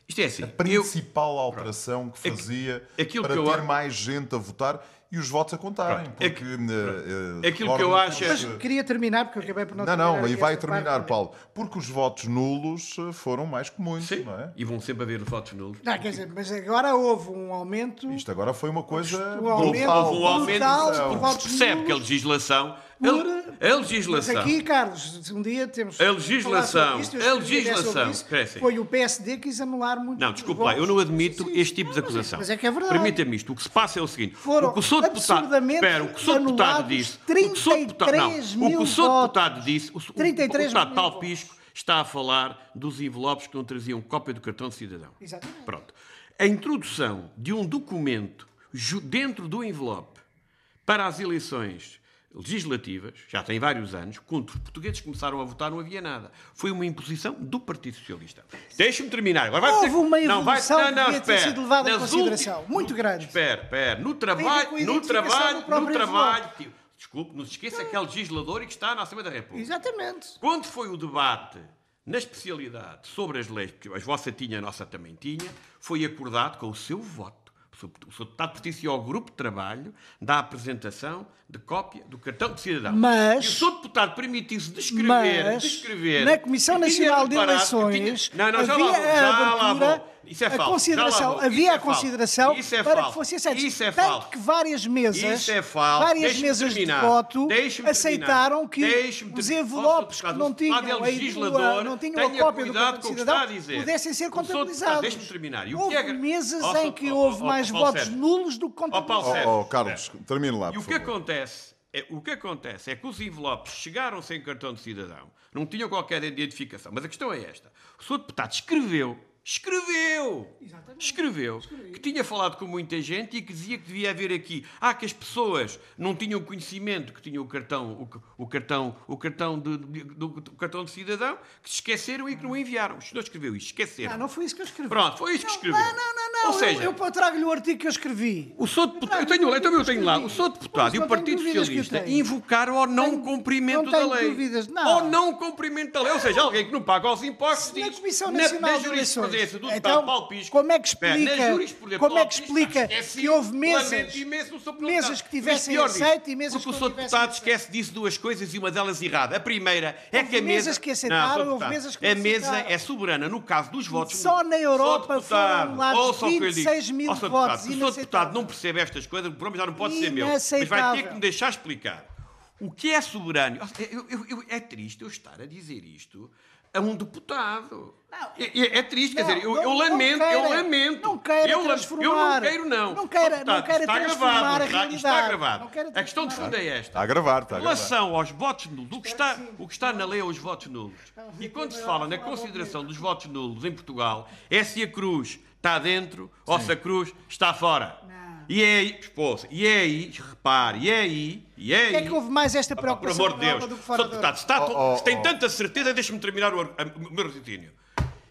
Isto é assim. A eu- principal alteração que fazia aquilo para que eu ter mais gente a votar e os votos a contarem. Pronto. Porque, Aqui- eh, eh, aquilo que eu acho é- Mas queria terminar, porque eu acabei por não Não, não, e vai terminar, parte. Paulo. Porque os votos nulos eh, foram mais comuns, Sim, não é? e vão sempre haver votos nulos. Não, quer dizer, mas agora houve um aumento. Isto agora foi uma coisa Um aumento global. Houve um aumento, brutal de Não. votos percebe que a legislação. Por- A, a Mas legislação. aqui, Carlos, um dia temos. A legislação, isto, a sobre legislação, isso. Foi o PSD que quis anular muito. Não, desculpe lá, eu não admito este tipo de Não, mas é- acusação. Mas é que é verdade. Permita-me isto. O que se passa é o seguinte: Foram o que o Sr. deputado. Espera, o que o Sr. deputado disse. O que o Sr. deputado, não, 33 o que o Sr. deputado disse. O, o, 33 o deputado mil Paulo votos. Pisco está a falar dos envelopes que não traziam cópia do cartão de cidadão. Exatamente. Pronto. A introdução de um documento dentro do envelope para as eleições legislativas, já tem vários anos, quando os portugueses começaram a votar não havia nada. Foi uma imposição do Partido Socialista. Deixe-me terminar. Agora vai Houve ter- uma não, vai- evolução não, não, que devia ter espera. sido levada em consideração. últimas- Muito grande. Espera, espera. No trabalho, no trabalho, no trabalho... Desculpe, não se esqueça que é legislador e que está na Assembleia da República. Exatamente. Quando foi o debate na especialidade sobre as leis, porque a vossa tinha, a nossa também tinha, foi acordado com o seu voto. O seu deputado pertencia ao grupo de trabalho da apresentação de cópia do cartão de cidadão. Mas- o seu deputado permitiu-se descrever, Mas, descrever na Comissão Nacional de Eleições, tinha- Não, não, já lá havia vou, a já lá vou. Isso é a falso, consideração, já lá vou. havia é a consideração é para que fosse aceito. Isso é Tanto falso. que várias mesas, Isso é falso. várias mesas de voto aceitaram que os envelopes que não tinham, é a, legislador, não tinham a cópia do cartão de cidadão a pudessem ser contabilizados. Deixe-me terminar. Houve é mesas em que houve ó, mais votos Sérgio. nulos do que Ó, Paulo contabilizados. Sérgio. Oh, oh, Carlos, termine lá, E por o que favor. acontece? É, o que acontece é que os envelopes chegaram sem cartão de cidadão, não tinham qualquer identificação. Mas a questão é esta: o Sr. Deputado escreveu, escreveu, escreveu, que tinha falado com muita gente e que dizia que devia haver aqui. Ah, que as pessoas não tinham conhecimento que tinham o cartão, o, o cartão, o cartão de, de- do, do cartão de cidadão, que se esqueceram e que não enviaram. O senhor escreveu isso, esqueceram. Ah, não foi isso que eu escrevi. Pronto, foi isso que escreveu. Não, não, não, não. Ou seja, eu, eu trago-lhe o artigo que eu escrevi. o Sr. Deputado, eu tenho, então eu tenho lá, o Sr. Deputado e o não Partido eu Socialista invocaram ao não Tenho- cumprimento não da lei. dúvidas, não. Ao não cumprimento da lei. Ou seja, alguém que não paga os impostos Na diz, Comissão na, Nacional na de do deputado Então, Paulo Pisco, como é que explica- como é que explica esqueci, que houve mesas- o Sr. Deputado. mesas que tivessem aceito e mesas porque que o não Sr. tivessem Deputado aceito. esquece disso duas coisas e uma delas errada. A primeira é que a mesa... mesas que aceitaram, Não, Sr. houve Deputado, mesas que A não mesa aceitaram. é soberana no caso dos votos... Só na Europa Sr. Deputado, foram o digo. 26 mil Sr. votos, Deputado, Se o Sr. Deputado não percebe estas coisas, o problema já não pode ser meu. Mas vai ter que me deixar explicar. O que é soberano? Eu- eu- eu- é triste eu estar a dizer isto a um deputado. Não. É, é- é triste, Não, quer dizer, eu, não- eu não lamento, eu queira- lamento. não queira eu, transformar. eu não queiro, não. Não queira- Deputado, não queira está transformar gravado, a está, está realidade. gravado. Não A questão de fundo é esta. Está a gravar, está a Em gravar. relação aos votos nulos, o que, está, o que está na lei é os votos nulos. E quando se fala na consideração dos votos nulos em Portugal, é se a cruz está dentro ou se a cruz está fora. E é aí, esposa, e é aí, repare, e é aí, e é aí. Porquê é que houve mais esta Por preocupação amor de Deus, do que fora Deputado, se, está Oh, oh, se tem oh. tanta certeza, deixe-me terminar o, o meu raciocínio.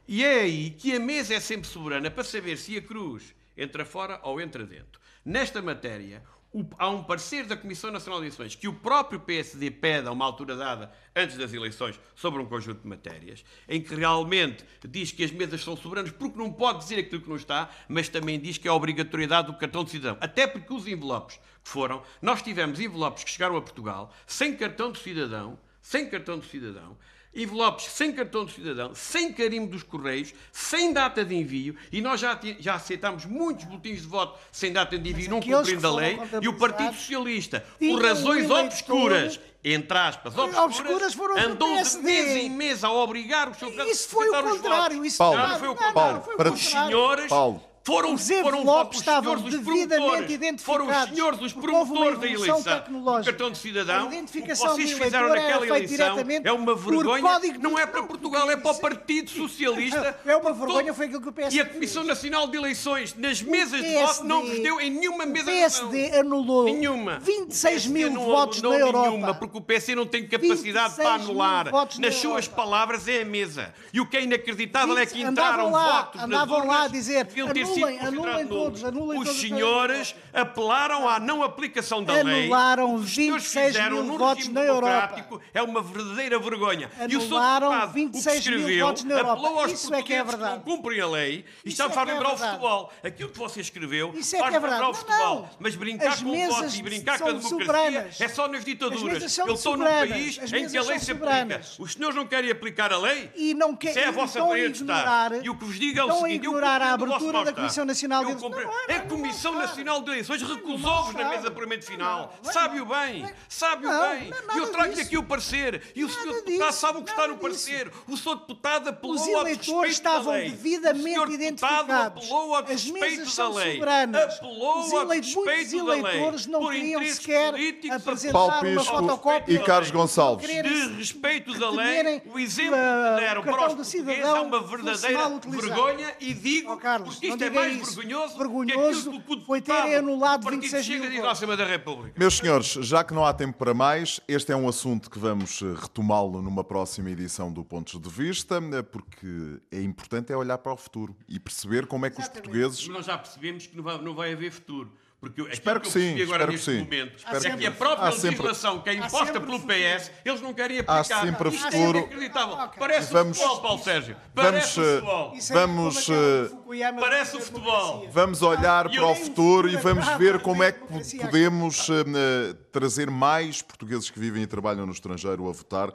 E é aí que a mesa é sempre soberana para saber se a cruz entra fora ou entra dentro. Nesta matéria, o- há um parecer da Comissão Nacional de Eleições que o próprio PSD pede a uma altura dada antes das eleições sobre um conjunto de matérias, em que realmente diz que as mesas são soberanas porque não pode dizer aquilo que não está, mas também diz que é a obrigatoriedade do cartão de cidadão. Até porque os envelopes que foram, nós tivemos envelopes que chegaram a Portugal sem cartão de cidadão, sem cartão de cidadão, envelopes sem cartão de cidadão, sem carimbo dos Correios, sem data de envio, e nós já, já aceitámos muitos boletins de voto sem data de envio, não cumprindo a lei, e o Partido Socialista, por razões obscuras, entre aspas, obscuras, obscuras foram andou de mês em mês a obrigar o seu candidato Isso foi o contrário. Isso Paulo, não, foi o contrário. Paulo, foi o os senhores Paulo foram os envelopes estavam devidamente identificados. Foram os senhores dos promotores da eleição do cartão de cidadão. Identificação o que vocês fizeram naquela eleição é uma vergonha. Não é para Portugal, é para o Partido Socialista. É uma vergonha, foi aquilo que o PSD E a Comissão Nacional de Eleições, nas mesas de voto, não vos deu em nenhuma mesa de voto. O PSD anulou nenhuma. 26 mil votos na Europa. Nenhuma, porque o PSD não tem capacidade para anular. Nas suas palavras é a mesa. E o que é inacreditável é que entraram votos Andavam lá a dizer anulem, anulem todos, anulem Os senhores apelaram à não aplicação da lei. Anularam 26 mil votos na Europa. É uma verdadeira vergonha. Anularam e o 26 mil votos na Europa. Apelou aos Isso é que é verdade. que não cumprem a lei e está a é, é lembrar o futebol. Aquilo que você escreveu Isso é faz é lembrar o futebol. Mas brincar com o voto e brincar com a democracia é só nas ditaduras. Eu estou num país em que a lei se aplica. Os senhores não querem aplicar a lei? E não querem. Isso é a vossa maneira de estar. E o que vos digo é o seguinte: eu a abertura da Comissão Nacional de Eleições. É a Comissão Nacional de Eleições recusou-vos na mesa de puramente final. Sabe-o bem, sabe-o bem. E eu trago-lhe aqui o parecer. E o senhor deputado sabe o que está no parecer. O senhor deputado apelou ao respeito estavam devidamente identificados. apelou ao respeito da lei. Apelou ao respeito da lei. não queriam sequer apresentar uma fotocópia. E Carlos Gonçalves. De respeito da lei, o exemplo que deram para os portugueses é uma verdadeira vergonha e digo, porque isto é mais vergonhoso, vergonhoso que que foi ter anulado 26 mil votos. da República. Meus senhores, já que não há tempo para mais, este é um assunto que vamos eh, retomá-lo numa próxima edição do Pontos de Vista, eh, porque é importante é olhar para o futuro e perceber como é que Exatamente. os portugueses... Nós já percebemos que não vai, não vai haver futuro. Porque espero que, que sim, agora neste momento espero é que a própria legislação que é imposta pelo PS, eles não querem aplicar. Há sempre Isto futuro. É inacreditável. Okay. Parece vamos, o futebol, Paulo Sérgio. Parece vamos, o futebol. Vamos, uh, Parece o futebol. Vamos olhar para o futuro e vamos ver como é que podemos uh, trazer mais portugueses que vivem e trabalham no estrangeiro a votar.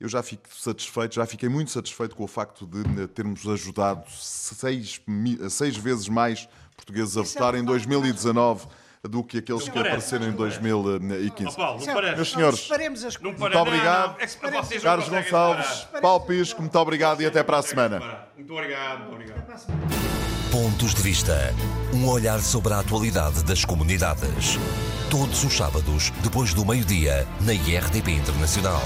Eu já fico satisfeito, já fiquei muito satisfeito com o facto de termos ajudado seis, seis vezes mais portugueses a votar em 2019 do que aqueles que apareceram em 2015. Oh, Paulo, Meus senhores, muito obrigado. É Carlos Gonçalves, Paulo Pisco, muito obrigado e até para a semana. Muito obrigado. Muito obrigado. Pontos de Vista. Um olhar sobre a atualidade das comunidades. Todos os sábados, depois do meio-dia, na IRTP Internacional.